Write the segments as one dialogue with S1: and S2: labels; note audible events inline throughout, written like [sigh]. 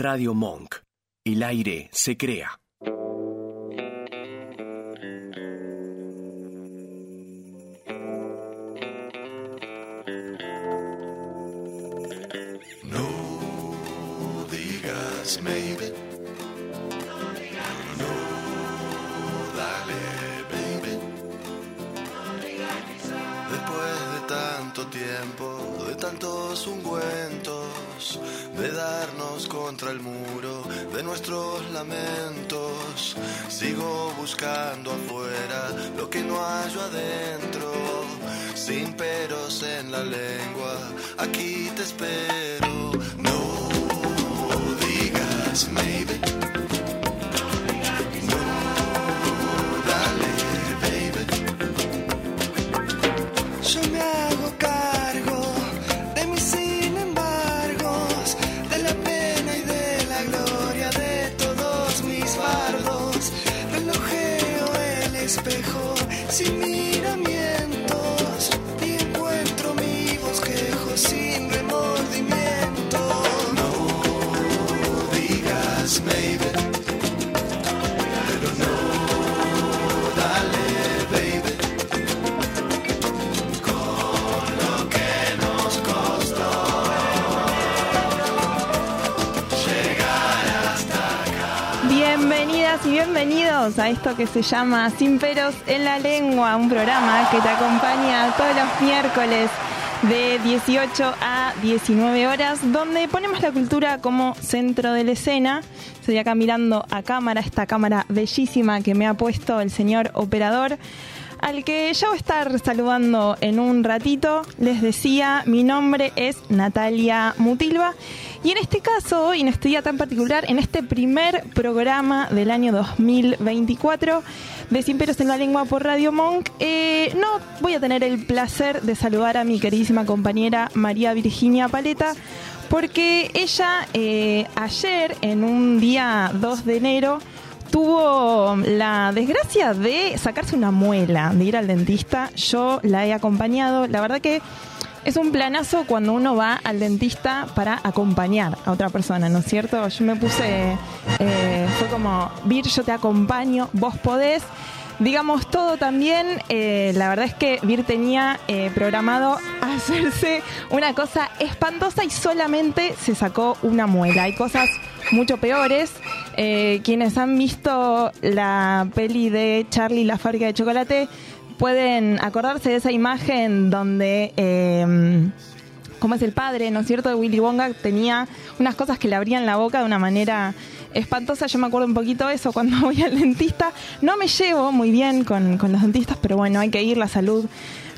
S1: Radio Monk. El aire se crea.
S2: No digas maybe. No, dale, baby. Después de tanto tiempo, de tantos ungüentos, de contra el muro de nuestros lamentos, sigo buscando afuera lo que no hallo adentro, sin peros en la lengua, aquí te espero. No digas
S3: bienvenidos a esto que se llama Sin peros en la lengua, un programa que te acompaña todos los miércoles de 18 a 19 horas, donde ponemos la cultura como centro de la escena. Estoy acá mirando a cámara, esta cámara bellísima que me ha puesto el señor operador al que ya voy a estar saludando en un ratito. Les decía, mi nombre es Natalia Mutilva. Y en este caso, y en este día tan particular, en este primer programa del año 2024 de Sin Peros en la Lengua por Radio Monk, eh, no voy a tener el placer de saludar a mi queridísima compañera María Virginia Paleta, porque ella eh, ayer, en un día 2 de enero, tuvo la desgracia de sacarse una muela, de ir al dentista. Yo la he acompañado. La verdad que es un planazo cuando uno va al dentista para acompañar a otra persona, ¿no es cierto? Yo me puse, eh, fue como, Vir, yo te acompaño, vos podés. Digamos todo también, eh, la verdad es que Vir tenía eh, programado [laughs] hacerse una cosa espantosa y solamente se sacó una muela. Hay cosas mucho peores. Quienes han visto la peli de Charlie la fábrica de chocolate pueden acordarse de esa imagen donde, eh, como es el padre, ¿no es cierto?, de Willy Wonka, tenía unas cosas que le abrían la boca de una manera espantosa. Yo me acuerdo un poquito eso cuando [laughs] voy al dentista. No me llevo muy bien con, los dentistas, pero bueno, hay que ir, la salud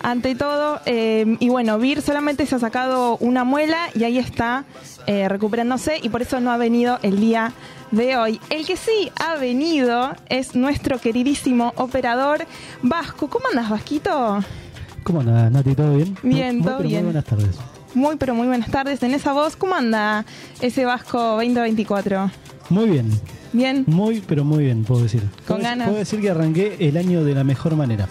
S3: ante todo. Eh, y bueno, Vir solamente se ha sacado una muela y ahí está eh, recuperándose y por eso no ha venido el día de hoy. El que sí ha venido es nuestro queridísimo operador Vasco. ¿Cómo andas, Vasquito?
S4: ¿Cómo andas, Nati? ¿Todo bien?
S3: Bien,
S4: Muy-
S3: todo
S4: pero
S3: bien.
S4: Muy buenas tardes.
S3: Muy, pero muy buenas tardes. En esa voz, ¿cómo anda ese Vasco 2024?
S4: Muy bien.
S3: Bien.
S4: Muy, pero muy bien, puedo decir.
S3: Con
S4: Puedo-
S3: ganas.
S4: Puedo decir que arranqué el año de la mejor manera.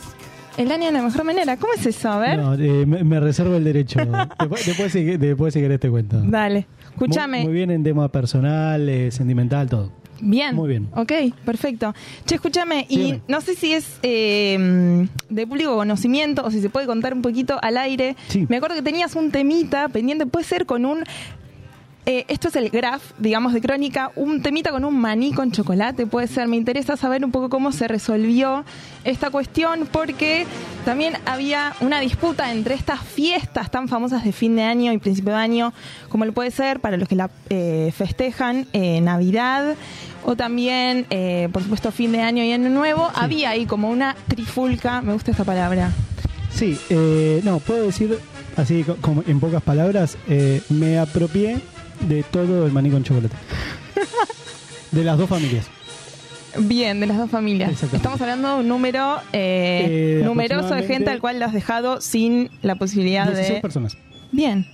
S3: El año de la mejor manera. ¿Cómo es eso? A ver.
S4: No, eh, me, me reservo el derecho. después, después, si, después si querés te cuento.
S3: Dale. Escúchame.
S4: Muy, muy bien en tema personal, eh, sentimental, todo.
S3: Bien.
S4: Muy bien.
S3: Ok, perfecto. Che, escúchame, y
S4: Dígame.
S3: no sé si es eh, de público conocimiento o si se puede contar un poquito al aire.
S4: Sí.
S3: Me acuerdo que tenías un temita pendiente, puede ser con un... eh, esto es el graph, digamos, de crónica, un temita con un maní con chocolate, puede ser. Me interesa saber un poco cómo se resolvió esta cuestión, porque también había una disputa entre estas fiestas tan famosas de fin de año y principio de año, como lo puede ser para los que la eh, festejan, eh, Navidad, o también, eh, por supuesto, fin de año y año nuevo. Había ahí como una trifulca, me gusta esta palabra.
S4: Sí, eh, no, puedo decir así co- como en pocas palabras, me apropié de todo el maní con chocolate. de las dos familias.
S3: Bien, de las dos familias. Estamos hablando de un número eh,
S4: Eh,
S3: numeroso de gente al cual lo has dejado sin la posibilidad
S4: 16
S3: de...
S4: personas.
S3: Bien.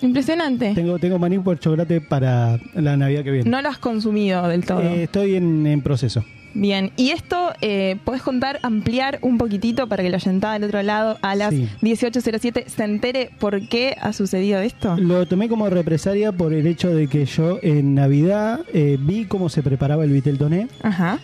S3: Impresionante.
S4: Tengo, tengo maní por chocolate para la Navidad que viene.
S3: No lo has consumido del todo.
S4: Eh, estoy en, en proceso.
S3: Bien, y esto, eh, ¿podés contar, ampliar un poquitito para que la oyentada del otro lado a las
S4: Sí.
S3: 18.07 se entere por qué ha sucedido esto?
S4: Lo tomé como represalia por el hecho de que yo en Navidad eh, vi cómo se preparaba el Vitel Toné.
S3: Ajá.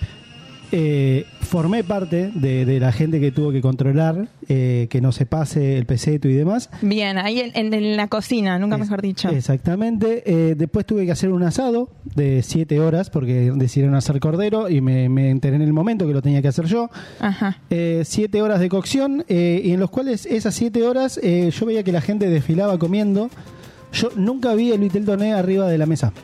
S4: Eh, formé parte de, de la gente que tuvo que controlar eh, que no se pase el peseto y demás.
S3: Bien, ahí en, en- en la cocina, nunca
S4: Es-
S3: mejor dicho.
S4: Exactamente. Eh, después tuve que hacer un asado de siete horas porque decidieron hacer cordero y me, me enteré en el momento que lo tenía que hacer yo.
S3: Ajá.
S4: Eh, siete horas de cocción eh, y en los cuales esas siete horas eh, yo veía que la gente desfilaba comiendo. Yo nunca vi el vitel toné arriba de la mesa.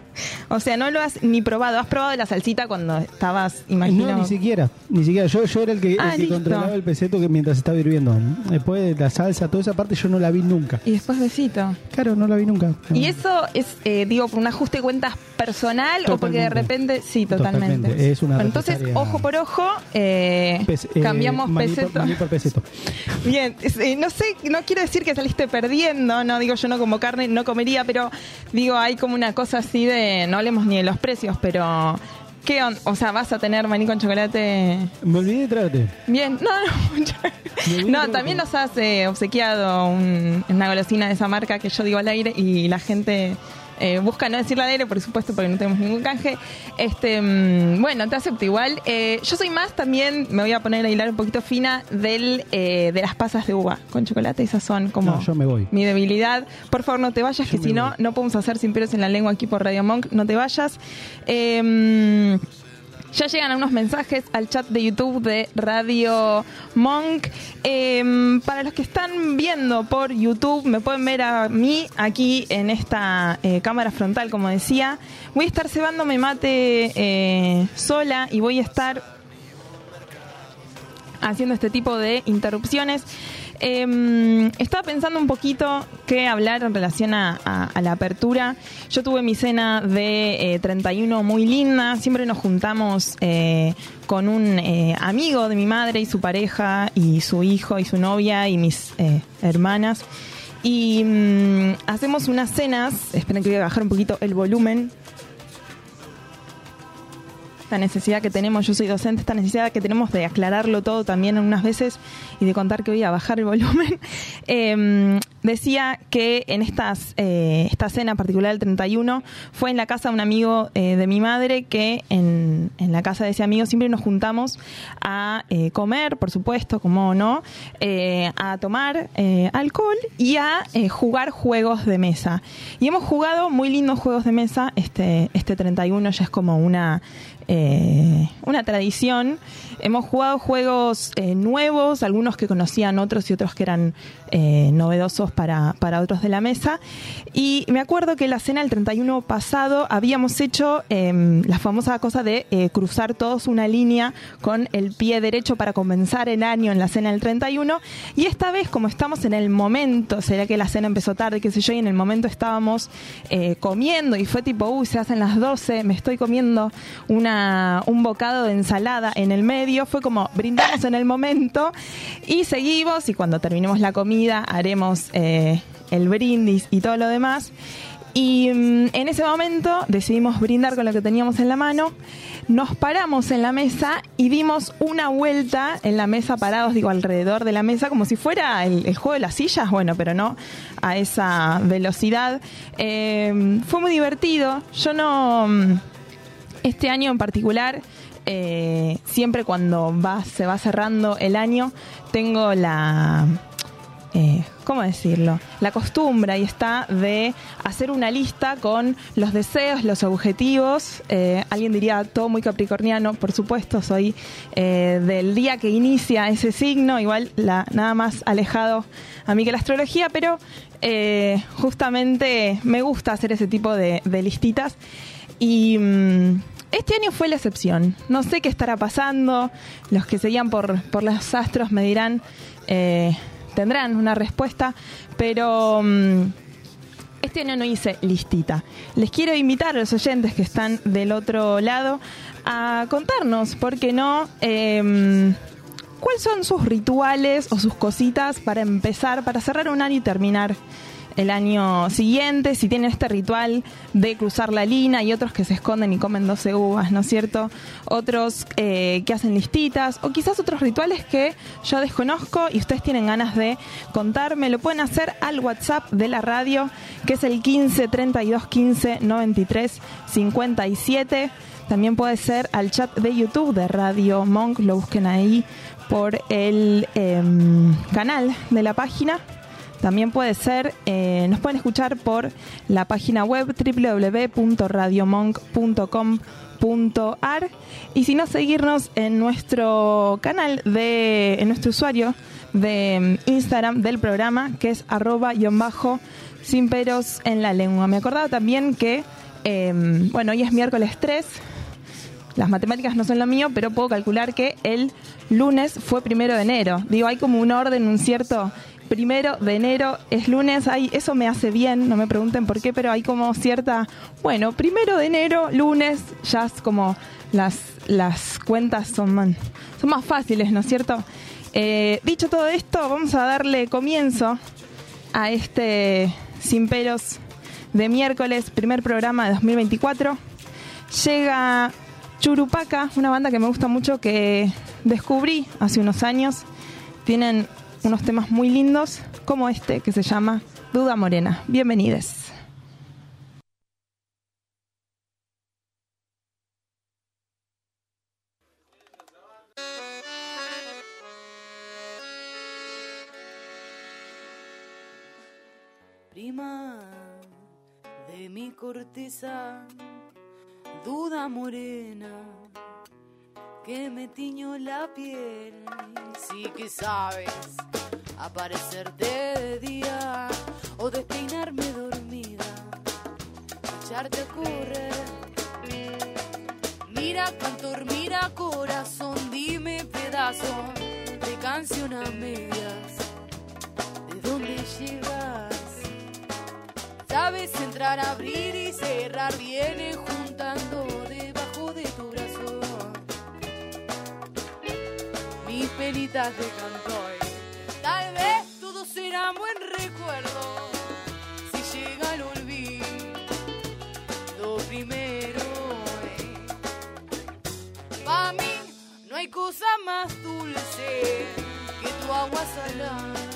S3: O sea, no lo has ni probado. ¿Has probado la salsita cuando estabas, imagino?
S4: No, ni siquiera. Ni siquiera. Yo, yo era el que, el
S3: Ah,
S4: que controlaba el peseto que mientras estaba hirviendo. Después de la salsa, toda esa parte yo no la vi nunca.
S3: Y después besito.
S4: Claro, no la vi nunca.
S3: ¿Y eso es, eh, digo, por un ajuste de cuentas personal o porque de repente, sí, totalmente?
S4: Totalmente. Es una
S3: Bueno, entonces, ojo por ojo, eh,
S4: Pes- eh,
S3: cambiamos
S4: maní por-
S3: peseto.
S4: maní por peseto. [laughs]
S3: Bien, eh, no sé, no quiero decir que saliste perdiendo, no digo yo no como carne, no comería, pero digo, hay como una cosa así de, no hablemos ni de los precios, pero ¿qué on- O sea, vas a tener maní con chocolate.
S4: Me olvidé de traerte.
S3: Bien, no, [laughs] no, no, también nos has eh, obsequiado un- una golosina de esa marca que yo digo al aire y la gente eh, busca no decirla al aire, por supuesto, porque no tenemos ningún canje. Este, mm, bueno, te acepto igual. Eh, yo soy más también, me voy a poner a hilar un poquito fina del eh, de las pasas de uva con chocolate. Esas son como
S4: No, yo me voy.
S3: mi debilidad. Por favor, no te vayas,
S4: Yo
S3: que si no, no podemos hacer sin pelos en la lengua aquí por Radio Monk. No te vayas. Eh, ya llegan unos mensajes al chat de YouTube de Radio Monk. Eh, para los que están viendo por YouTube, me pueden ver a mí aquí en esta eh, cámara frontal, como decía. Voy a estar cebándome mate eh, sola y voy a estar haciendo este tipo de interrupciones. Eh, estaba pensando un poquito qué hablar en relación a la apertura. Yo tuve mi cena de eh, 31 muy linda. Siempre nos juntamos eh, con un eh, amigo de mi madre y su pareja y su hijo y su novia y mis eh, hermanas. Y mm, hacemos unas cenas. Esperen que voy a bajar un poquito el volumen esta necesidad que tenemos, yo soy docente, esta necesidad que tenemos de aclararlo todo también unas veces y de contar que voy a bajar el volumen, [laughs] eh, decía que en estas, eh, esta cena particular del 31 fue en la casa de un amigo eh, de mi madre que en, en la casa de ese amigo siempre nos juntamos a eh, comer, por supuesto, como no, a tomar alcohol y a jugar juegos de mesa. Y hemos jugado muy lindos juegos de mesa, este, este 31 ya es como una eh, una tradición. Hemos jugado juegos eh, nuevos, algunos que conocían otros y otros que eran eh, novedosos para, para otros de la mesa. Y me acuerdo que la cena del 31 pasado habíamos hecho eh, la famosa cosa de eh, cruzar todos una línea con el pie derecho para comenzar el año en la cena del 31. Y esta vez, como estamos en el momento, será que la cena empezó tarde, qué sé yo, y en el momento estábamos comiendo y fue tipo, uy, se hacen las 12, me estoy comiendo una, un bocado de ensalada en el medio, fue como brindamos en el momento y seguimos y cuando terminemos la comida haremos eh, el brindis y todo lo demás. Y mm, en ese momento decidimos brindar con lo que teníamos en la mano. Nos paramos en la mesa y dimos una vuelta en la mesa parados, digo, alrededor de la mesa, como si fuera el, juego de las sillas, bueno, pero no a esa velocidad. Eh, fue muy divertido. Yo no. Este año en particular, eh, siempre cuando va, se va cerrando el año, tengo la. eh, ¿Cómo decirlo? La costumbre ahí está de hacer una lista con los deseos, los objetivos. Eh, alguien diría todo muy capricorniano, por supuesto, soy del día que inicia ese signo, igual nada más alejado a mí que la astrología, pero justamente me gusta hacer ese tipo de, de listitas. Y mm, este año fue la excepción. No sé qué estará pasando. Los que seguían por, por los astros me dirán, eh, tendrán una respuesta, pero mm, este año no hice listita. Les quiero invitar a los oyentes que están del otro lado a contarnos, ¿por qué no? Em, ¿Cuáles son sus rituales o sus cositas para empezar, para cerrar un año y terminar el año siguiente, si tienen este ritual de cruzar la lina y otros que se esconden y comen 12 uvas, ¿no es cierto? Otros eh, que hacen listitas o quizás otros rituales que yo desconozco y ustedes tienen ganas de contarme, lo pueden hacer al WhatsApp de la radio, que es el 15 32 15 93 57. También puede ser al chat de YouTube de Radio Monk, lo busquen ahí por el em, canal de la página también puede ser, eh, nos pueden escuchar por la página web www.radiomonk.com.ar y si no, seguirnos en nuestro canal, de, en nuestro usuario de mm, Instagram del programa, que es arroba bajo sin peros en la lengua. Me acordaba también que, em, bueno, hoy es miércoles 3, las matemáticas no son lo mío, pero puedo calcular que el lunes fue primero de enero. Digo, hay como un orden, un cierto primero de enero es lunes, ahí eso me hace bien, no me pregunten por qué, pero hay como cierta, bueno, primero de enero, lunes, ya es como las, las cuentas son, man, son más fáciles, ¿no es cierto? Eh, dicho todo esto, vamos a darle comienzo a este Sin Peros de miércoles, primer programa de 2024. Llega Churupaca, una banda que me gusta mucho que descubrí hace unos años. Tienen unos temas muy lindos como este que se llama Duda Morena. Bienvenidos.
S5: Prima de mi corteza, duda morena que me tiño la piel. Sí que sabes aparecerte de día o despeinarme dormida, echarte a correr. Mira cantor, mira corazón, dime pedazo de canción a medias. ¿De dónde llegas? Sabes entrar, abrir y cerrar, viene juntando debajo de tu brazo mis penitas de cantoy. Tal vez todo será buen recuerdo si llega el olvido primero. Para mí no hay cosa más dulce que tu agua salada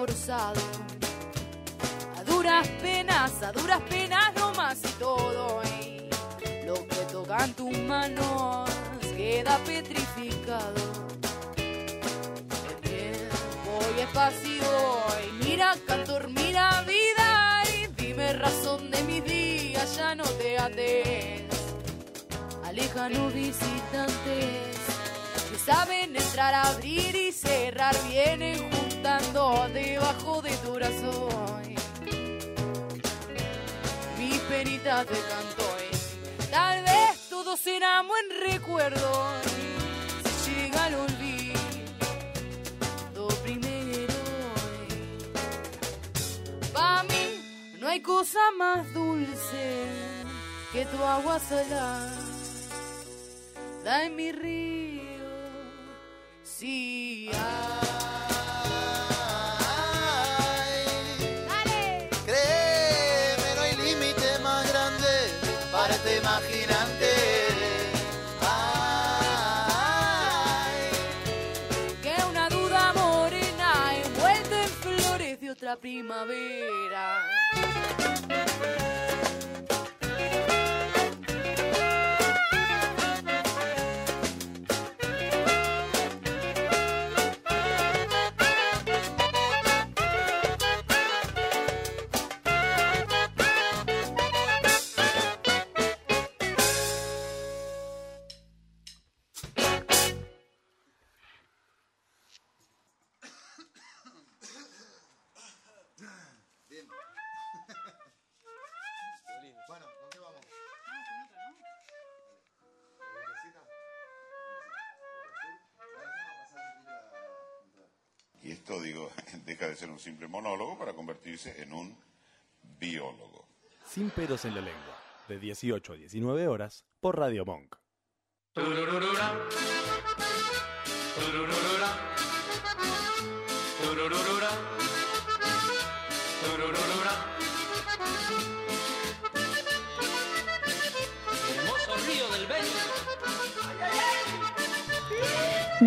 S5: forzado. A duras penas, a duras penas nomás y todo. y lo que tocan tus manos queda petrificado. El tiempo y espacio, y mira cantor, mira vida, y dime razón de mis días, ya no te ates a lejanos visitantes que saben entrar, abrir y cerrar, vienen juntando debajo de tu brazo. Mis penitas de canto, tal vez todo será buen recuerdo si llega el olvido primero. Pa' mí no hay cosa más dulce que tu agua salada da en mi río.
S2: No hay
S5: primavera.
S6: Y esto, digo, [laughs] deja de ser un simple monólogo para convertirse en un biólogo.
S7: Sin pelos en la lengua, de 18 a 19 horas, por Radio Monk.
S8: Turururura. Turururura. Turururura.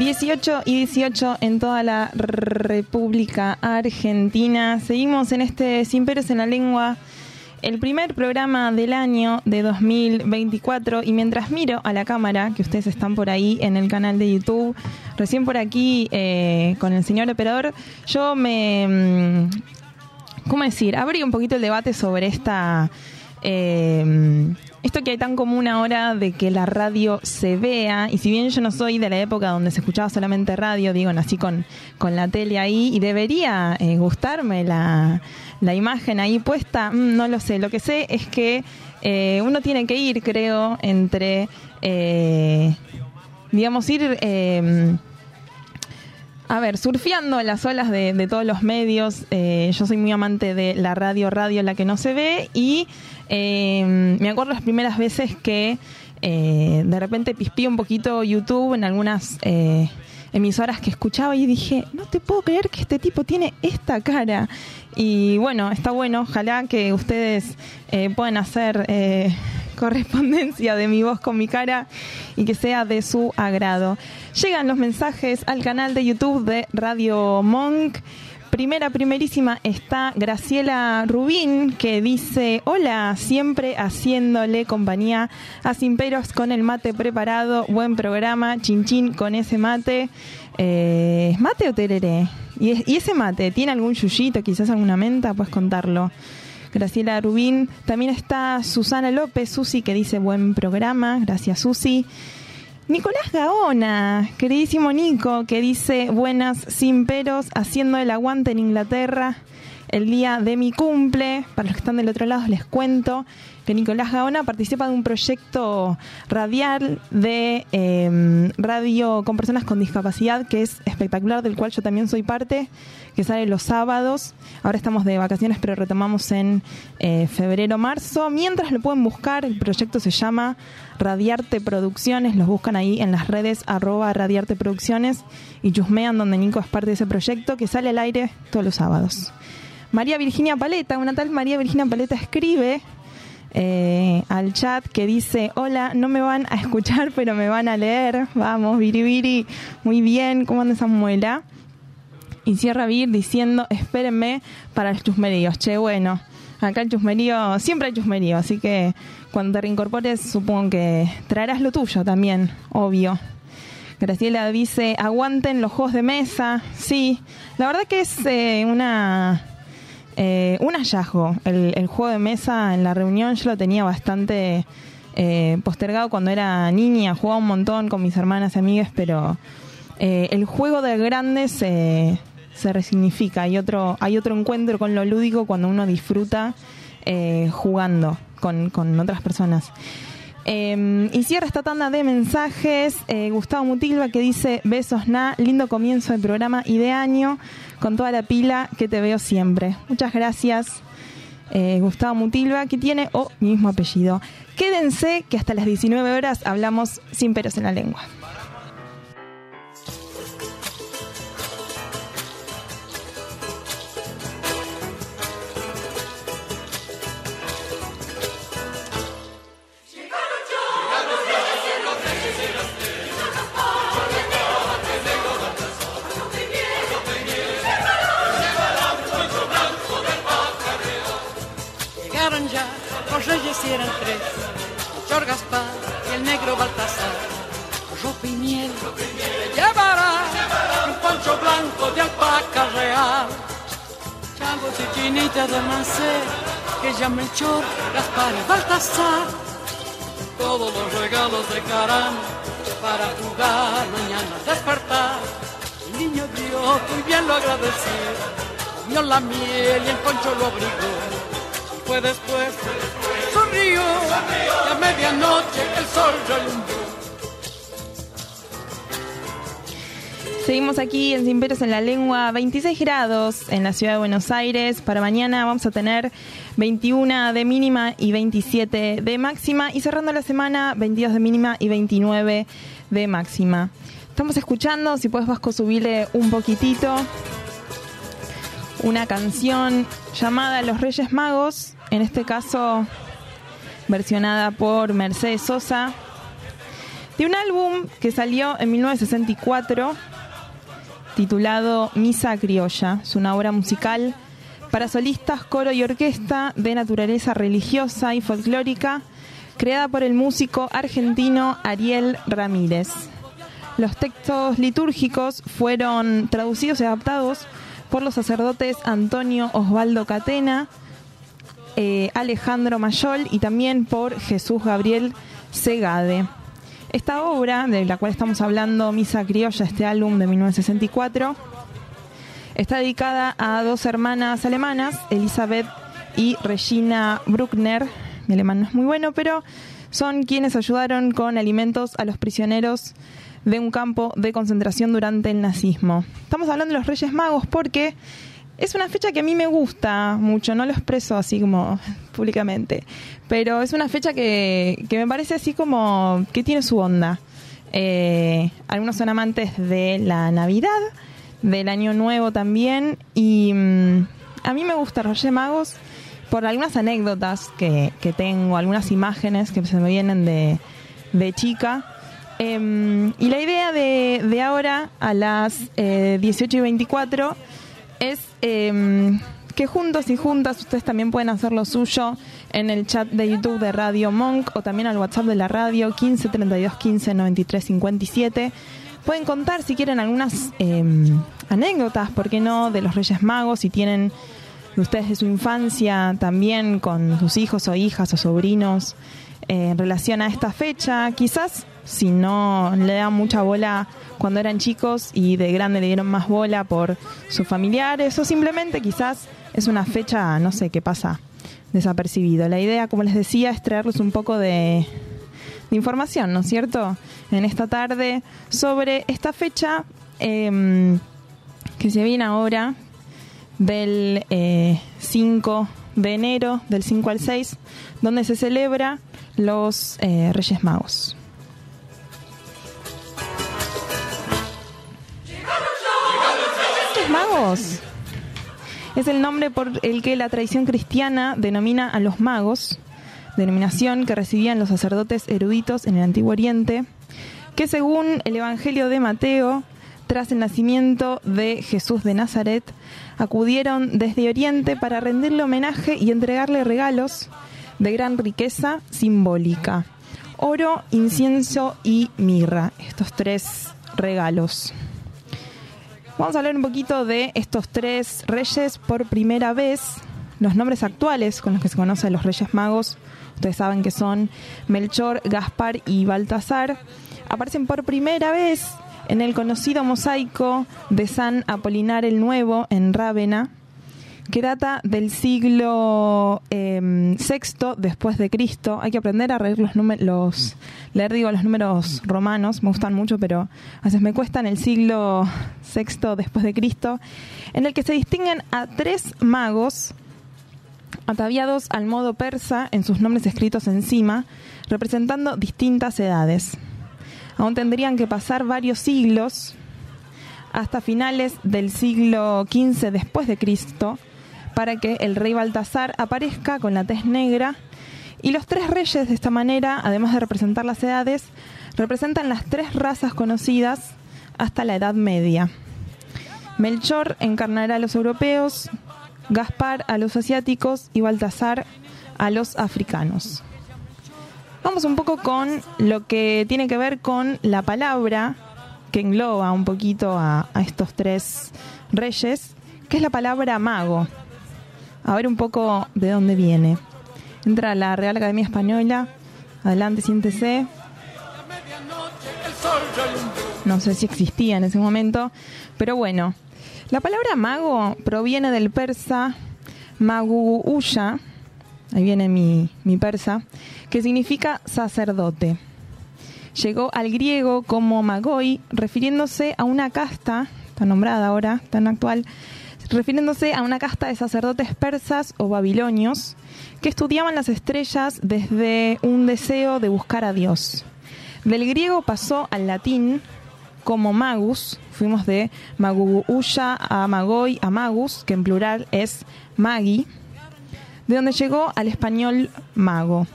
S3: 18 y 18 en toda la República Argentina. Seguimos en este Sin Peros en la Lengua, el primer programa del año de 2024. Y mientras miro a la cámara, que ustedes están por ahí en el canal de YouTube, recién por aquí eh, con el señor operador, yo me. mm, ¿Cómo decir? Abrí un poquito el debate sobre esta. eh, esto que hay tan común ahora de que la radio se vea, y si bien yo no soy de la época donde se escuchaba solamente radio, digo, nací con, con la tele ahí, y debería eh, gustarme la, la imagen ahí puesta, mm, no lo sé, lo que sé es que eh, uno tiene que ir, creo, entre, eh, digamos, ir... eh, a ver, surfeando las olas de, de todos los medios, eh, yo soy muy amante de la radio, radio, la que no se ve, y eh, me acuerdo las primeras veces que eh, de repente pispí un poquito YouTube en algunas eh, emisoras que escuchaba y dije, no te puedo creer que este tipo tiene esta cara. Y bueno, está bueno, ojalá que ustedes eh, puedan hacer [laughs] correspondencia de mi voz con mi cara y que sea de su agrado. Llegan los mensajes al canal de YouTube de Radio Monk. Primera, primerísima está Graciela Rubín que dice, hola, siempre haciéndole compañía a Simperos con el mate preparado, buen programa, chinchín con ese mate. Eh, ¿Es mate o tereré? ¿Y, es- y ese mate tiene algún yuyito, quizás alguna menta? Puedes contarlo. Graciela Rubín. También está Susana López, Susi, que dice buen programa. Gracias, Susi. Nicolás Gaona, queridísimo Nico, que dice buenas sin peros, haciendo el aguante en Inglaterra el día de mi cumple. Para los que están del otro lado les cuento que Nicolás Gaona participa de un proyecto radial de eh, radio con personas con discapacidad que es espectacular, del cual yo también soy parte, que sale los sábados. Ahora estamos de vacaciones, pero retomamos en eh, febrero-marzo. Mientras lo pueden buscar, el proyecto se llama Radiarte Producciones, los buscan ahí en las redes arroba Radiarte Producciones y chusmean donde Nico es parte de ese proyecto que sale al aire todos los sábados. María Virginia Paleta, una tal María Virginia Paleta escribe eh, al chat que dice, hola, no me van a escuchar, [laughs] pero me van a leer. Vamos, Viribiri, muy bien, ¿cómo anda esa muela? Y cierra Vir diciendo, espérenme para el chusmerío. Che, bueno, acá el chusmerío, siempre hay chusmerío, así que cuando te reincorpores supongo que traerás lo tuyo también, obvio. Graciela dice, aguanten los juegos de mesa. Sí, la verdad que es eh, una eh, un hallazgo. El, juego de mesa en la reunión yo lo tenía bastante eh, postergado cuando era niña. Jugaba un montón con mis hermanas y amigas, pero eh, el juego de grandes se, se resignifica. Hay otro, hay otro encuentro con lo lúdico cuando uno disfruta eh, jugando con, con otras personas. Eh, y cierra esta tanda de mensajes eh, Gustavo Mutilva que dice besos na, lindo comienzo del programa y de año con toda la pila que te veo siempre. Muchas gracias eh, Gustavo Mutilva que tiene oh, mi mismo apellido. Quédense que hasta las 19 horas hablamos sin peros en la lengua.
S9: Llevará un poncho blanco de alpaca real. Changos y de mancé, que ya Melchor, Gaspar y Baltasar. Todos los regalos de caramba para jugar mañana despertar. El niño dio muy bien lo agradeció, comió la miel y el poncho lo abrigó. Y fue después, sonrió, y a medianoche el sol relumbró.
S3: Seguimos aquí en Sin Peros en la Lengua, 26 grados en la ciudad de Buenos Aires. Para mañana vamos a tener 21 de mínima y 27 de máxima. Y cerrando la semana, 22 de mínima y 29 de máxima. Estamos escuchando, si puedes Vasco subirle un poquitito, una canción llamada Los Reyes Magos, en este caso versionada por Mercedes Sosa, de un álbum que salió en 1964 titulado Misa Criolla. Es una obra musical para solistas, coro y orquesta de naturaleza religiosa y folclórica, creada por el músico argentino Ariel Ramírez. Los textos litúrgicos fueron traducidos y adaptados por los sacerdotes Antonio Osvaldo Catena, eh, Alejandro Mayol y también por Jesús Gabriel Segade. Esta obra, de la cual estamos hablando, Misa Criolla, este álbum de 1964, está dedicada a dos hermanas alemanas, Elizabeth y Regina Bruckner. Mi alemán no es muy bueno, pero son quienes ayudaron con alimentos a los prisioneros de un campo de concentración durante el nazismo. Estamos hablando de los Reyes Magos porque es una fecha que a mí me gusta mucho, no lo expreso así como [laughs] públicamente, pero es una fecha que, que me parece así como que tiene su onda. Eh, algunos son amantes de la Navidad, del Año Nuevo también, y mm, a mí me gusta Reyes Magos por algunas anécdotas que, que tengo, algunas imágenes que se me vienen de, de chica. Em, y la idea de, de ahora, a las eh, 18 y 24, es em, que juntos y juntas ustedes también pueden hacer lo suyo en el chat de YouTube de Radio Monk o también al WhatsApp de la radio 15 32 15 93 57. Pueden contar si quieren algunas em, anécdotas, ¿por qué no?, de los Reyes Magos, si tienen de ustedes de su infancia también con sus hijos o hijas o sobrinos eh, en relación a esta fecha. Quizás si no le dan mucha bola cuando eran chicos y de grande le dieron más bola por sus familiares o simplemente quizás es una fecha, no sé, qué pasa desapercibido. La idea, como les decía, es traerles un poco de, de información, ¿no es cierto?, en esta tarde sobre esta fecha eh, que se viene ahora del eh, 5 de enero, del 5 al 6, donde se celebra los eh, Reyes Magos. Reyes Magos es el nombre por el que la tradición cristiana denomina a los magos, denominación que recibían los sacerdotes eruditos en el Antiguo Oriente, que según el Evangelio de Mateo, tras el nacimiento de Jesús de Nazaret, acudieron desde Oriente para rendirle homenaje y entregarle regalos de gran riqueza simbólica. Oro, incienso y mirra, estos tres regalos. Vamos a hablar un poquito de estos tres reyes por primera vez. Los nombres actuales con los que se conocen los reyes magos, ustedes saben que son Melchor, Gaspar y Baltasar, aparecen por primera vez en el conocido mosaico de San Apolinar el Nuevo en Rávena, que data del siglo eh, VI después de Cristo. Hay que aprender a leer los digo los números romanos, me gustan mucho, pero a veces me cuestan el siglo VI después de Cristo, en el que se distinguen a tres magos ataviados al modo persa en sus nombres escritos encima, representando distintas edades. Aún tendrían que pasar varios siglos hasta finales del siglo XV después de Cristo para que el rey Baltasar aparezca con la tez negra y los tres reyes de esta manera, además de representar las edades, representan las tres razas conocidas hasta la Edad Media. Melchor encarnará a los europeos, Gaspar a los asiáticos y Baltasar a los africanos. Vamos un poco con lo que tiene que ver con la palabra que engloba un poquito a, a estos tres reyes, que es la palabra mago. A ver un poco de dónde viene. Entra a la Real Academia Española. Adelante, siéntese. No sé si existía en ese momento, pero bueno. La palabra mago proviene del persa maguuya, ahí viene mi, mi persa, que significa sacerdote. Llegó al griego como magoi, refiriéndose a una casta, tan nombrada ahora, tan actual, refiriéndose a una casta de sacerdotes persas o babilonios que estudiaban las estrellas desde un deseo de buscar a Dios. Del griego pasó al latín como magus, fuimos de maguuya a magoi a magus, que en plural es magi, de donde llegó al español mago.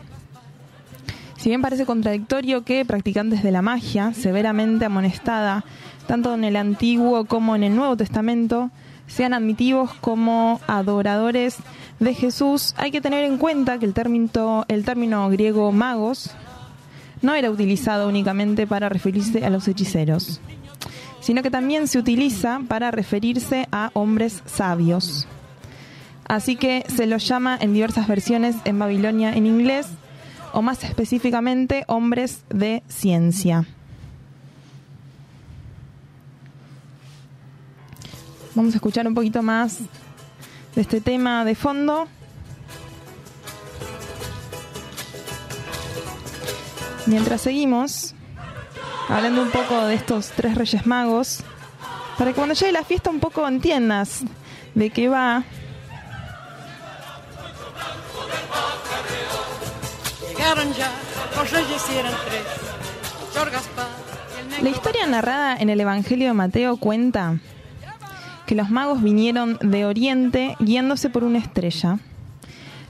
S3: Si bien parece contradictorio que practicantes de la magia, severamente amonestada tanto en el Antiguo como en el Nuevo Testamento, sean admitidos como adoradores de Jesús, hay que tener en cuenta que el término, el término griego magos no era utilizado únicamente para referirse a los hechiceros, sino que también se utiliza para referirse a hombres sabios. Así que se los llama en diversas versiones en Babilonia en inglés, o más específicamente hombres de ciencia. Vamos a escuchar un poquito más de este tema de fondo. Mientras seguimos hablando un poco de estos tres reyes magos, para que cuando llegue la fiesta un poco entiendas de qué va.
S9: Llegaron ya, los reyes eran tres.
S3: La historia narrada en el Evangelio de Mateo cuenta que los magos vinieron de Oriente guiándose por una estrella,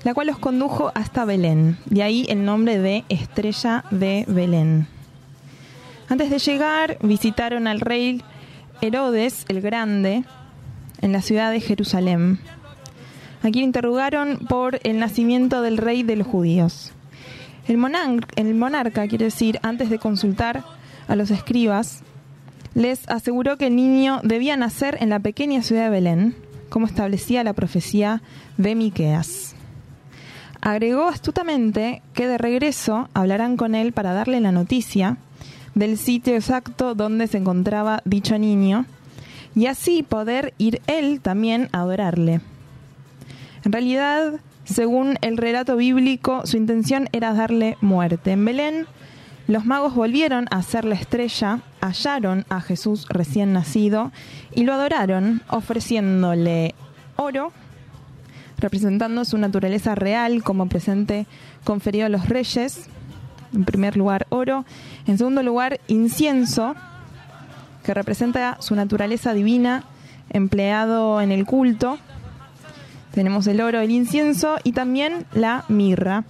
S3: la cual los condujo hasta Belén, de ahí el nombre de Estrella de Belén. Antes de llegar, visitaron al rey Herodes el Grande en la ciudad de Jerusalén. Aquí interrogaron por el nacimiento del rey de los judíos. El, monar- el monarca, quiere decir, antes de consultar a los escribas, les aseguró que el niño debía nacer en la pequeña ciudad de Belén, como establecía la profecía de Miqueas. Agregó astutamente que de regreso hablarán con él para darle la noticia del sitio exacto donde se encontraba dicho niño y así poder ir él también a adorarle. En realidad, según el relato bíblico, su intención era darle muerte. En Belén, los magos volvieron a hacer la estrella, hallaron a Jesús recién nacido y lo adoraron ofreciéndole oro, representando su naturaleza real como presente conferido a los reyes. En primer lugar, oro. En segundo lugar, incienso, que representa su naturaleza divina empleado en el culto. Tenemos el oro, el incienso y también la mirra,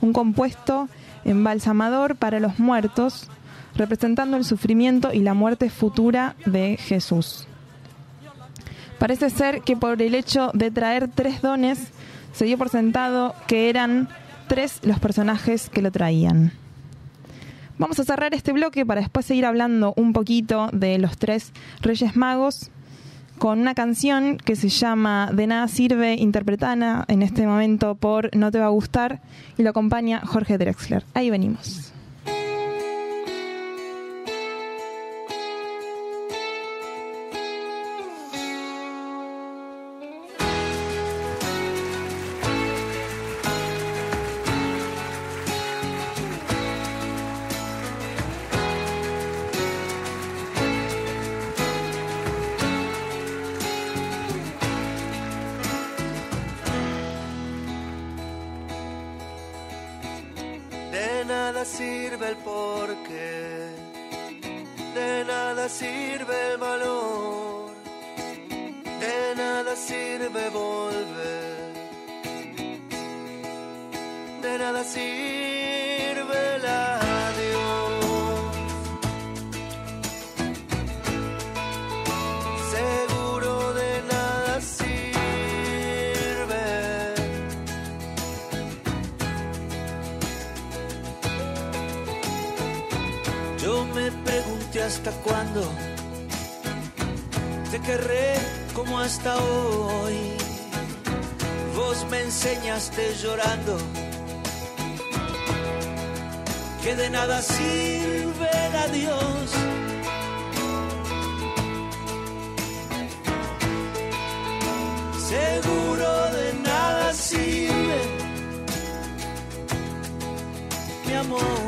S3: un compuesto embalsamador para los muertos, representando el sufrimiento y la muerte futura de Jesús. Parece ser que por el hecho de traer tres dones, se dio por sentado que eran tres los personajes que lo traían. Vamos a cerrar este bloque para después seguir hablando un poquito de los tres Reyes Magos con una canción que se llama De nada sirve, interpretada en este momento por No te va a gustar y lo acompaña Jorge Drexler. Ahí venimos.
S2: Nada sirve el porqué, de nada sirve el valor, de nada sirve volver, de nada sirve
S10: hasta cuándo te querré como hasta hoy. Vos me enseñaste llorando que de nada sirve a Dios. Seguro de nada sirve mi amor.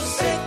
S10: Sé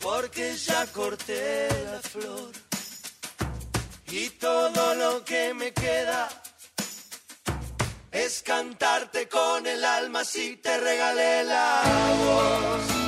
S10: porque ya corté la flor. Y todo lo que me queda es cantarte con el alma si te regalé la voz.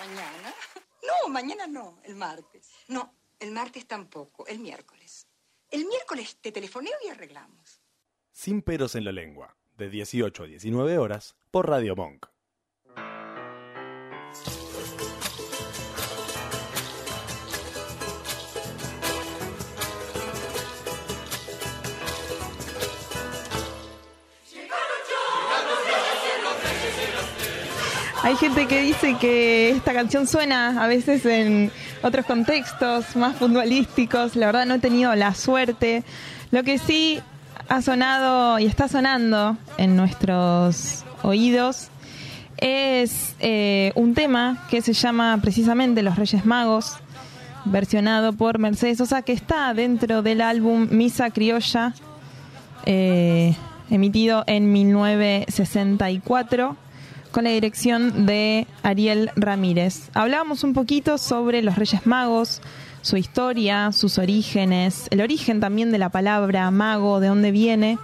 S11: ¿Mañana? [laughs] No, mañana no, el martes. No, el martes tampoco, el miércoles. El miércoles te telefoneo y arreglamos.
S7: Sin peros en la lengua, de 18 a 19 horas, por Radio Monk.
S3: Hay gente que dice que esta canción suena a veces en otros contextos más futbolísticos. La verdad no he tenido la suerte. Lo que sí ha sonado y está sonando en nuestros oídos es eh, un tema que se llama precisamente Los Reyes Magos, versionado por Mercedes Sosa, que está dentro del álbum Misa Criolla, eh, emitido en 1964 con la dirección de Ariel Ramírez. Hablábamos un poquito sobre los Reyes Magos, su historia, sus orígenes, el origen también de la palabra mago, de dónde viene.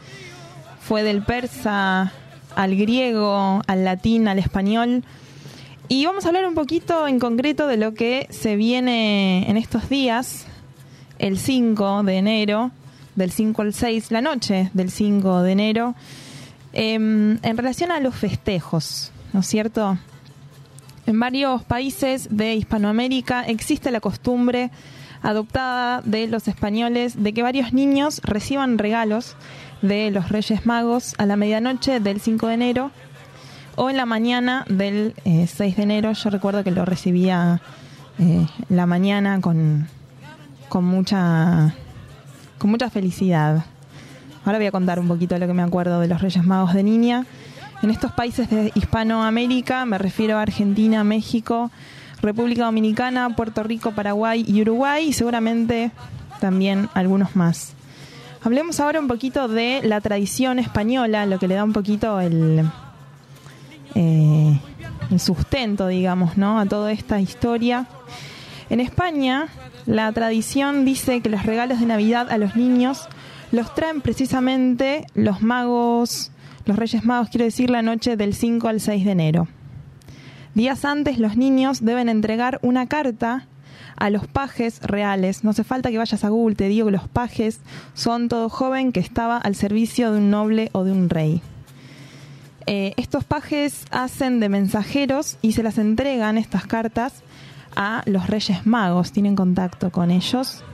S3: Fue del persa al griego, al latín, al español. Y vamos a hablar un poquito en concreto de lo que se viene en estos días, el 5 de enero, del 5 al 6, la noche del 5 de enero, em, en relación a los festejos. ¿No es cierto? En varios países de Hispanoamérica existe la costumbre adoptada de los españoles de que varios niños reciban regalos de los Reyes Magos a la medianoche del 5 de enero o en la mañana del eh, 6 de enero. Yo recuerdo que lo recibía eh, la mañana con, con mucha con mucha felicidad. Ahora voy a contar un poquito lo que me acuerdo de los Reyes Magos de niña. En estos países de Hispanoamérica, me refiero a Argentina, México, República Dominicana, Puerto Rico, Paraguay y Uruguay, y seguramente también algunos más. Hablemos ahora un poquito de la tradición española, lo que le da un poquito el, eh, sustento, digamos, ¿no? a toda esta historia. En España, la tradición dice que los regalos de Navidad a los niños los traen precisamente los magos, los Reyes Magos, quiero decir, la noche del 5 al 6 de enero. Días antes los niños deben entregar una carta a los pajes reales. No hace falta que vayas a Google, te digo que los pajes son todo joven que estaba al servicio de un noble o de un rey. Eh, estos pajes hacen de mensajeros y se las entregan estas cartas a los Reyes Magos, tienen contacto con ellos.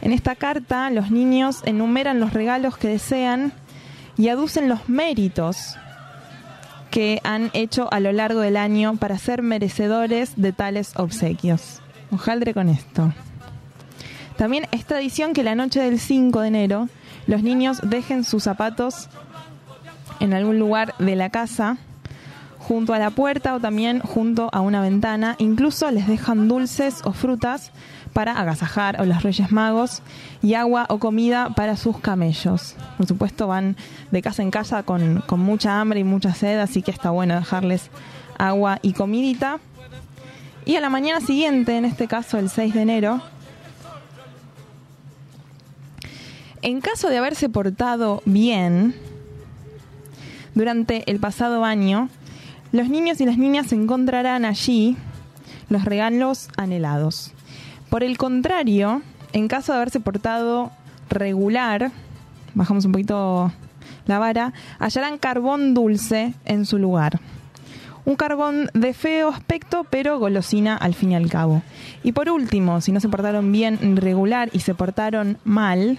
S3: En esta carta los niños enumeran los regalos que desean y aducen los méritos que han hecho a lo largo del año para ser merecedores de tales obsequios. Ojaldre con esto. También es tradición que la noche del 5 de enero los niños dejen sus zapatos en algún lugar de la casa, junto a la puerta o también junto a una ventana. Incluso les dejan dulces o frutas para agasajar a los Reyes Magos y agua o comida para sus camellos. Por supuesto van de casa en casa con, con mucha hambre y mucha sed, así que está bueno dejarles agua y comidita. Y a la mañana siguiente, en este caso el 6 de enero, en caso de haberse portado bien durante el pasado año, los niños y las niñas encontrarán allí los regalos anhelados. Por el contrario, en caso de haberse portado regular, bajamos un poquito la vara, hallarán carbón dulce en su lugar. Un carbón de feo aspecto, pero golosina al fin y al cabo. Y por último, si no se portaron bien regular y se portaron mal,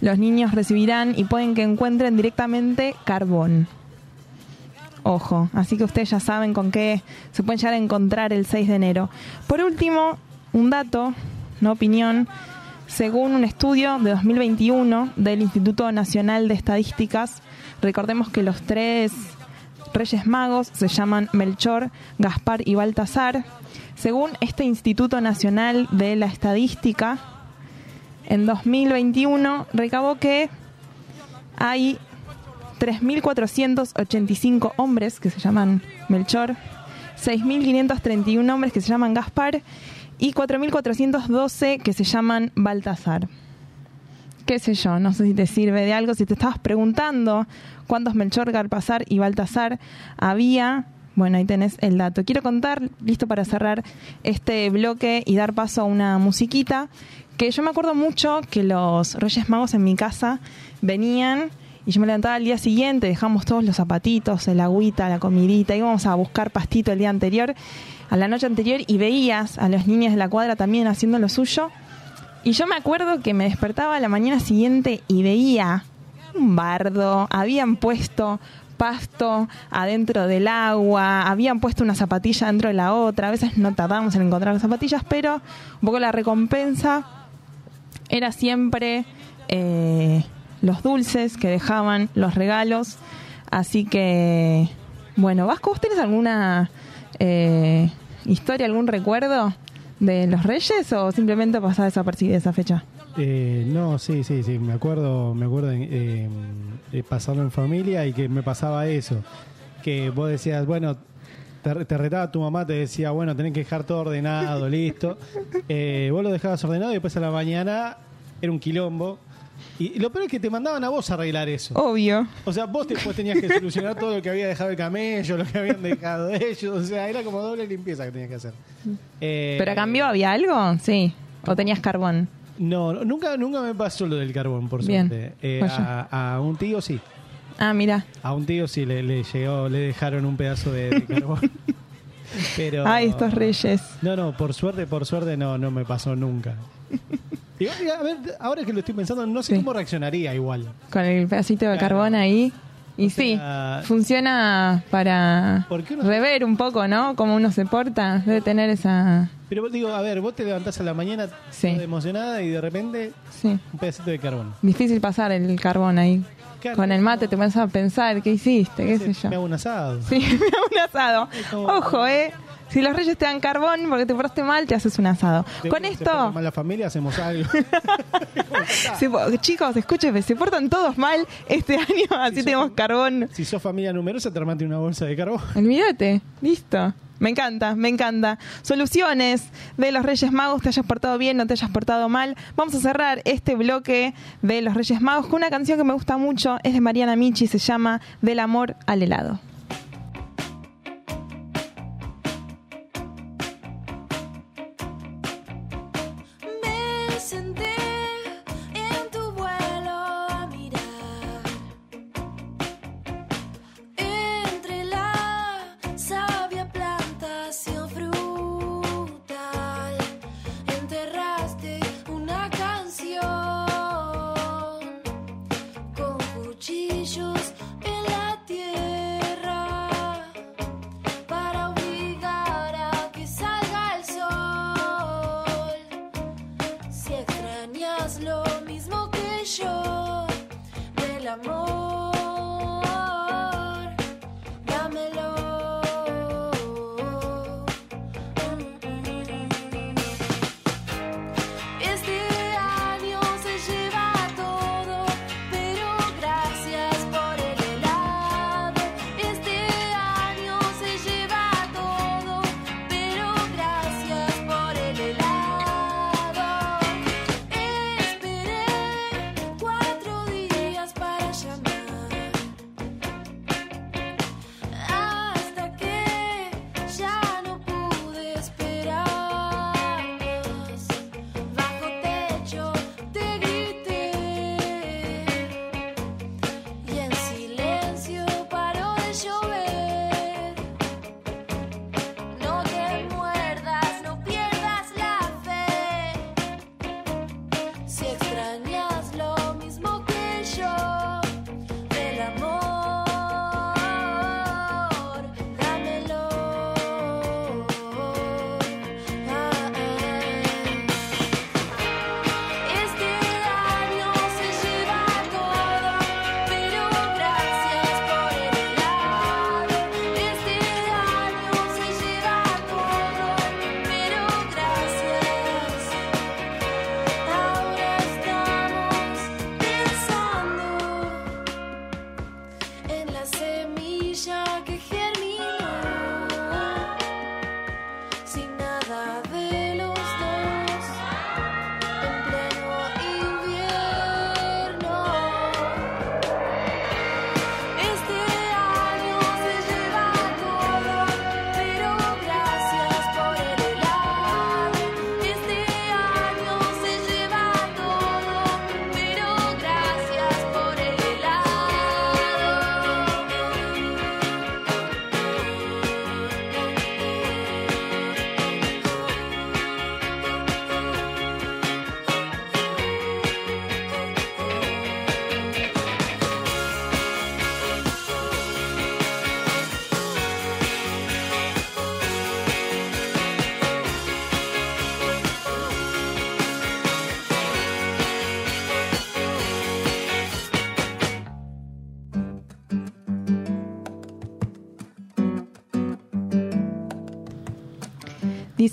S3: los niños recibirán y pueden que encuentren directamente carbón. Ojo, así que ustedes ya saben con qué se pueden llegar a encontrar el 6 de enero. Por último, un dato, una opinión, según un estudio de 2021 del Instituto Nacional de Estadísticas, recordemos que los tres Reyes Magos se llaman Melchor, Gaspar y Baltasar. Según este Instituto Nacional de la Estadística, en 2021 recabó que hay 3.485 hombres que se llaman Melchor, 6.531 hombres que se llaman Gaspar y 4.412 que se llaman Baltasar. Qué sé yo, no sé si te sirve de algo. Si te estabas preguntando cuántos Melchor, Gaspar y Baltasar había, bueno, ahí tenés el dato. Quiero contar, listo para cerrar este bloque y dar paso a una musiquita, que yo me acuerdo mucho que los Reyes Magos en mi casa venían y yo me levantaba al día siguiente, dejamos todos los zapatitos, el agüita, la comidita, íbamos a buscar pastito el día anterior, a la noche anterior, y veías a los niños de la cuadra también haciendo lo suyo. Y yo me acuerdo que me despertaba la mañana siguiente y veía un bardo, habían puesto pasto adentro del agua, habían puesto una zapatilla dentro de la otra, a veces no tardábamos en encontrar las zapatillas, pero un poco la recompensa era siempre eh, los dulces que dejaban, los regalos. Así que, bueno, Vasco, ¿vos alguna eh, historia, algún recuerdo de los Reyes o simplemente pasás desapercibida esa fecha?
S4: Eh, no, sí, sí, sí, me acuerdo, me acuerdo eh, de pasarlo en familia y que me pasaba eso, que vos decías, bueno, te, te retaba tu mamá, te decía, bueno, tenés que dejar todo ordenado, listo. [laughs] Eh, vos lo dejabas ordenado y después a la mañana era un quilombo. Y, lo peor es que te mandaban a vos a arreglar eso.
S3: Obvio.
S4: O sea, vos después tenías que solucionar todo lo que había dejado el camello, lo que habían dejado [laughs] ellos. O sea, era como doble limpieza que tenías que hacer. Eh,
S3: ¿Pero a cambio había algo? Sí. ¿O tenías carbón?
S4: No, no, nunca, nunca me pasó lo del carbón, por
S3: Bien.
S4: suerte. Eh, a, a un tío sí.
S3: Ah, mira.
S4: A un tío sí le, le llegó, le dejaron un pedazo de, de carbón. [laughs] Pero.
S3: Ay, estos reyes.
S4: No, no, por suerte, por suerte no, no me pasó nunca. Igual, a ver, ahora que lo estoy pensando, no sé cómo reaccionaría igual.
S3: Con el pedacito de carbón ahí. Y sí, funciona para
S4: uno-
S3: rever un poco, ¿no? Cómo uno se porta. Debe tener esa...
S4: Pero vos digo, a ver, vos te levantás a la mañana toda emocionada y de repente
S3: Sí.
S4: un pedacito de carbón.
S3: Difícil pasar el carbón ahí.
S4: Claro.
S3: Con el mate te vas a pensar qué hiciste, qué sé yo.
S4: Me hago un asado.
S3: Sí, [laughs] me hago un asado. Ojo, ¿eh?
S12: Si los reyes te dan carbón porque te portaste mal, te haces un asado. Con
S4: se
S12: esto,
S4: porta mal la familia, hacemos algo. [laughs]
S12: se chicos, escúcheme, se portan todos mal este [laughs] año, así tenemos carbón.
S4: si sos familia numerosa, te armate una bolsa de carbón. [laughs]
S12: Olvídate, listo. Me encanta, me encanta. Soluciones de los Reyes Magos, te hayas portado bien, no te hayas portado mal. Vamos a cerrar este bloque de los Reyes Magos con una canción que me gusta mucho, es de Mariana Michi, se llama Del amor al helado.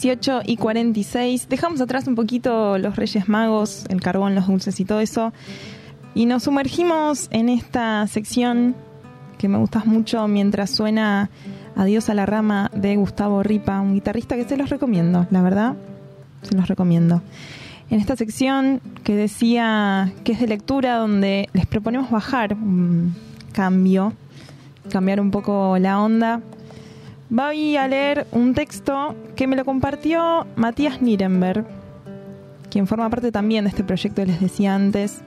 S3: 18 y
S12: 46. Dejamos atrás un poquito los Reyes Magos, el carbón, los dulces y todo eso. Y nos sumergimos en esta sección que me gustas mucho mientras suena Adiós a la rama de Gustavo Ripa, un guitarrista que se los recomiendo, la verdad, se los recomiendo. En esta sección que decía que es de lectura donde les proponemos bajar un cambio, cambiar un poco la onda voy a leer un texto que me lo compartió Matías Nirenberg, quien forma parte también de este proyecto que les decía antes,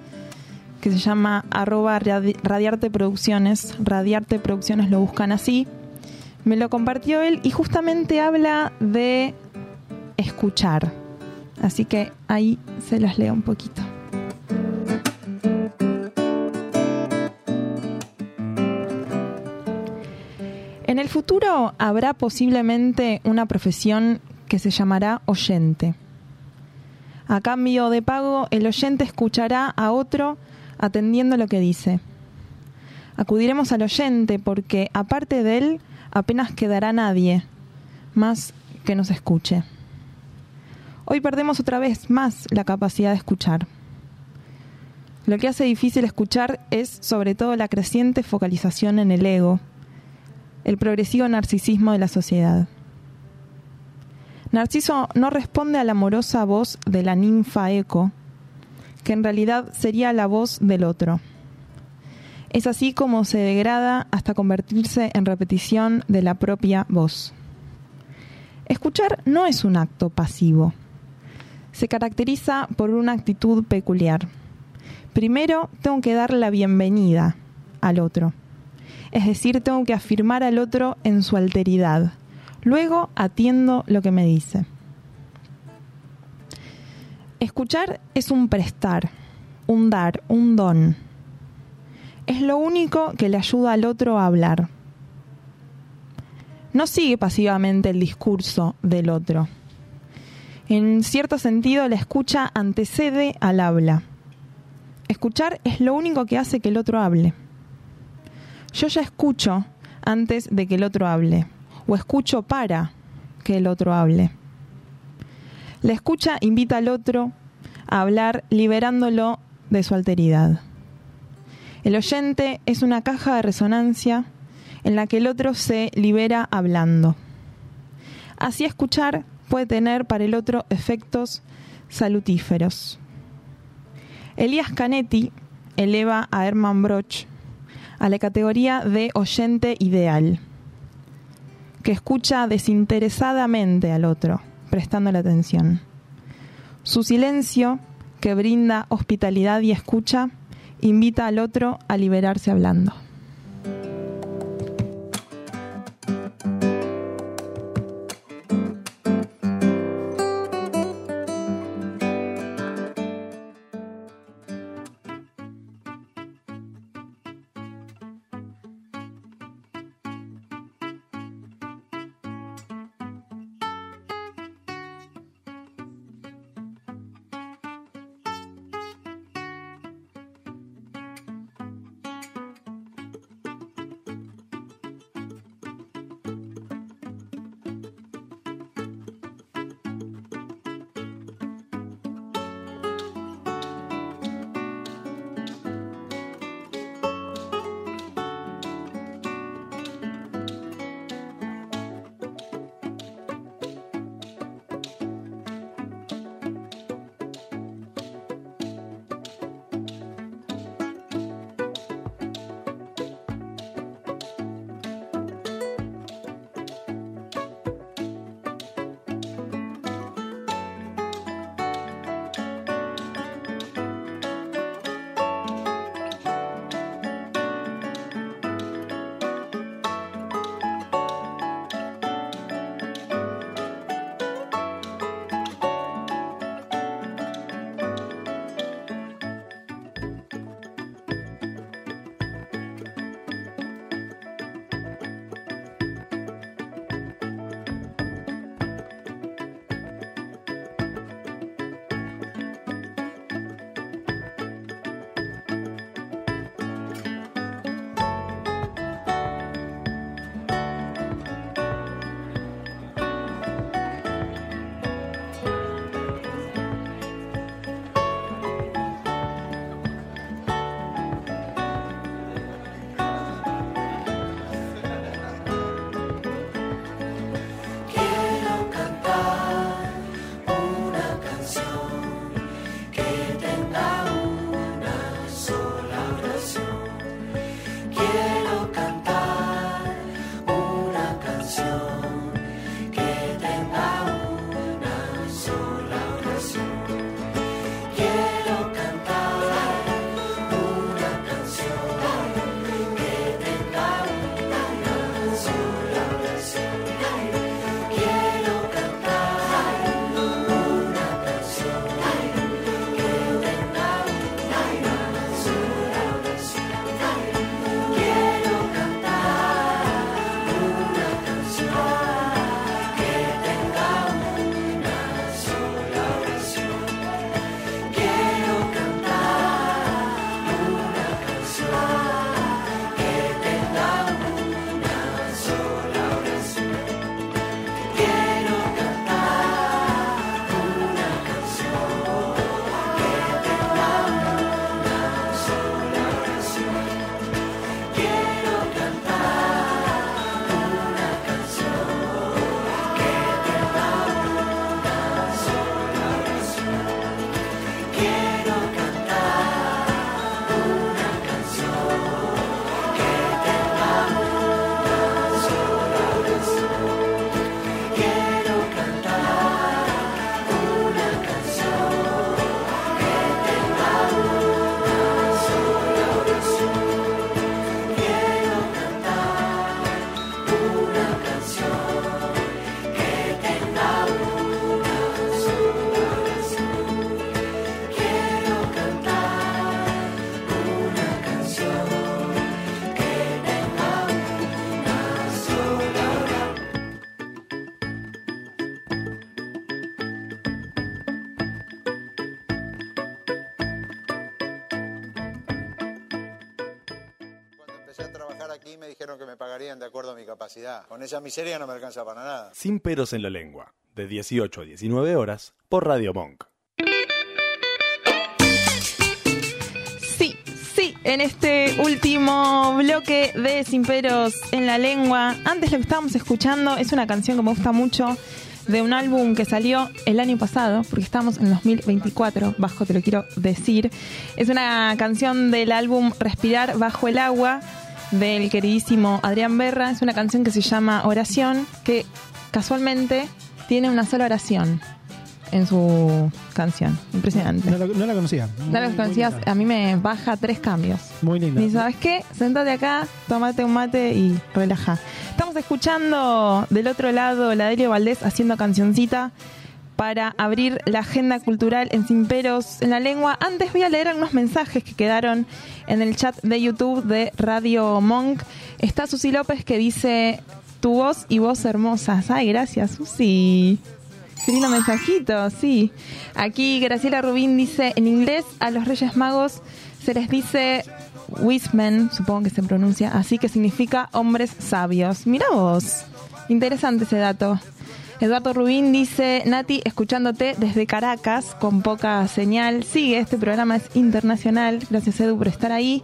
S12: que se llama arroba radi- Radiarte Producciones. Radiarte Producciones lo buscan así. Me lo compartió él y justamente habla de escuchar. Así que ahí se los leo un poquito. En el futuro habrá posiblemente una profesión que se llamará oyente. A cambio de pago, el oyente escuchará a otro atendiendo lo que dice. Acudiremos al oyente porque, aparte de él, apenas quedará nadie más
S3: que nos escuche. Hoy perdemos otra vez más la capacidad de escuchar. Lo que hace difícil escuchar es sobre todo la creciente focalización en el ego, el progresivo narcisismo de la sociedad. Narciso no responde a la amorosa voz de la ninfa Eco, que en realidad sería la voz del otro. Es así como se degrada hasta convertirse en repetición de la propia voz. Escuchar no es un acto pasivo. Se caracteriza por una actitud peculiar. Primero tengo que dar la bienvenida al otro. Es decir, tengo que afirmar al otro en su alteridad Luego atiendo lo que me dice. Escuchar es un prestar, un dar, un don. Es lo único que le ayuda al otro a hablar. No sigue pasivamente el discurso del otro. En cierto sentido, la escucha antecede al habla. Escuchar es lo único que hace que el otro hable. Yo ya escucho antes de que el otro hable o escucho para que el otro hable. La escucha invita al otro a hablar liberándolo de su alteridad. El oyente es una caja de resonancia en la que el otro se libera hablando. Así escuchar puede tener para el otro efectos salutíferos. Elías Canetti eleva a Hermann Broch a la categoría de oyente ideal que escucha desinteresadamente al otro, prestando la atención. Su silencio, que brinda hospitalidad y escucha, invita al otro a liberarse hablando.
S13: Con esa miseria no me alcanza para nada.
S7: Sin peros en la lengua, de 18 a 19 horas, por Radio Monk.
S3: Sí, sí, en este último bloque de Sin Peros en la Lengua, antes lo que estábamos escuchando es una canción que me gusta mucho de un álbum que salió el año pasado, porque estamos en 2024, bajo te lo quiero decir. Es una canción del álbum Respirar bajo el agua del queridísimo Adrián Berra. Es una canción que se llama Oración, que casualmente tiene una sola oración en su canción. Impresionante.
S4: No, la- no la conocía.
S3: No lo conocías, a mí me baja tres cambios.
S4: Muy linda.
S3: Y ¿sabes qué? Sentate acá, tomate un mate y relaja. Estamos escuchando del otro lado la Delio Valdés haciendo cancioncita para abrir la agenda cultural en Sin Peros en la Lengua. Antes voy a leer algunos mensajes que quedaron en el chat de YouTube de Radio Monk. Está Susi López que dice tu voz y voz hermosas. Ay, gracias, Susi. Qué lindo mensajito, sí. Aquí Graciela Rubín dice, en inglés a los Reyes Magos se les dice Wismen, supongo que se pronuncia así, que significa hombres sabios. Mira vos, interesante ese dato. Eduardo Rubín dice, Nati, escuchándote desde Caracas, con poca señal. Sigue, este programa es internacional. Gracias Edu por estar ahí.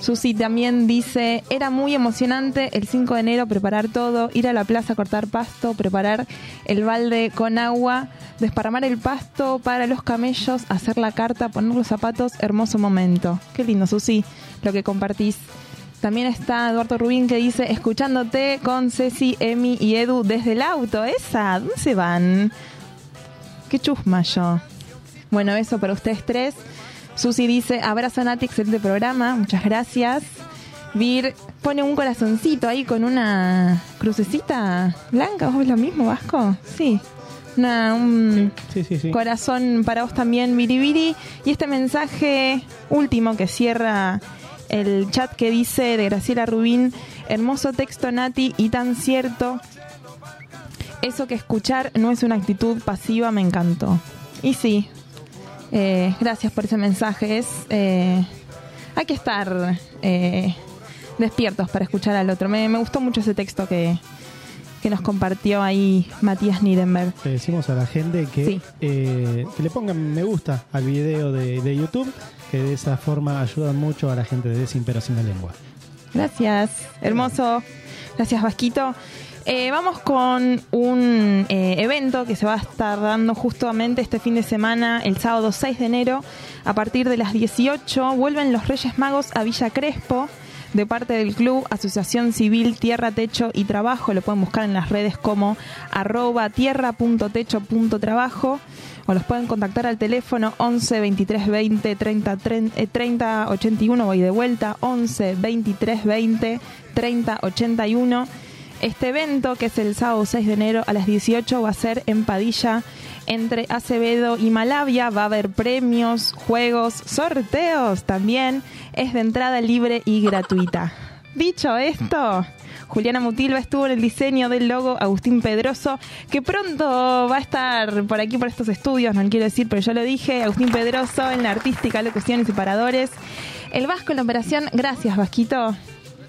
S3: Susi también dice, era muy emocionante el 5 de enero preparar todo, ir a la plaza a cortar pasto, preparar el balde con agua, desparramar el pasto para los camellos, hacer la carta, poner los zapatos, hermoso momento. Qué lindo, Susi, lo que compartís. También está Eduardo Rubín que dice, escuchándote con Ceci, Emi y Edu desde el auto. Esa, ¿dónde se van? Qué chusma yo. Bueno, eso para ustedes tres. Susi dice, abrazo Nati, excelente programa, muchas gracias. Vir pone un corazoncito ahí con una crucecita blanca, ¿vos ves lo mismo, Vasco? Sí. Una, un
S4: Sí, sí, sí.
S3: corazón para vos también, Biribiri. Y este mensaje último que cierra el chat que dice de Graciela Rubín, hermoso texto Nati y tan cierto. Eso que escuchar no es una actitud pasiva, me encantó. Y sí, eh, gracias por ese mensaje. Es, eh, hay que estar eh, despiertos para escuchar al otro. Me, me gustó mucho ese texto que, que nos compartió ahí Matías Niedenberg.
S4: Le decimos a la gente que, eh, que le pongan me gusta al video de, de YouTube, que de esa forma ayudan mucho a la gente de Sin Pero Sin la Lengua.
S3: Gracias, hermoso. Gracias, Vasquito. Eh, vamos con un eh, evento que se va a estar dando justamente este fin de semana, el sábado 6 de enero, a partir de las 18. Vuelven los Reyes Magos a Villa Crespo de parte del club Asociación Civil Tierra, Techo y Trabajo. Lo pueden buscar en las redes como arroba tierra.techo.trabajo o los pueden contactar al teléfono 11 23 20 30, 30, eh, 30 81. Voy de vuelta 11 23 20 30 81. Este evento, que es el sábado 6 de enero a las 18, va a ser en Padilla entre Acevedo y Malavia. Va a haber premios, juegos, sorteos también. Es de entrada libre y gratuita. Dicho esto, Juliana Mutilva estuvo en el diseño del logo Agustín Pedroso, que pronto va a estar por aquí, por estos estudios, no quiero decir, pero yo lo dije. Agustín Pedroso en la artística, locución y separadores. El Vasco en la operación. Gracias, Vasquito.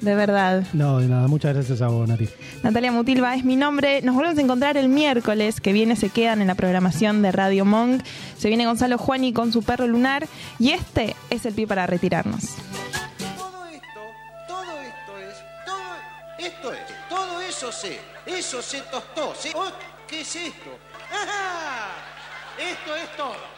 S3: De verdad.
S4: No, de nada, muchas gracias a vos, Nati.
S3: Natalia Mutilva es mi nombre. Nos volvemos a encontrar el miércoles que viene. Se quedan en la programación de Radio Monk. Se viene Gonzalo Juani con su perro lunar. Y este es el pie para retirarnos.
S14: Esto es, todo eso se, eso se tostó, se, oh, ¿qué es esto? ¡Ajá! Esto es todo.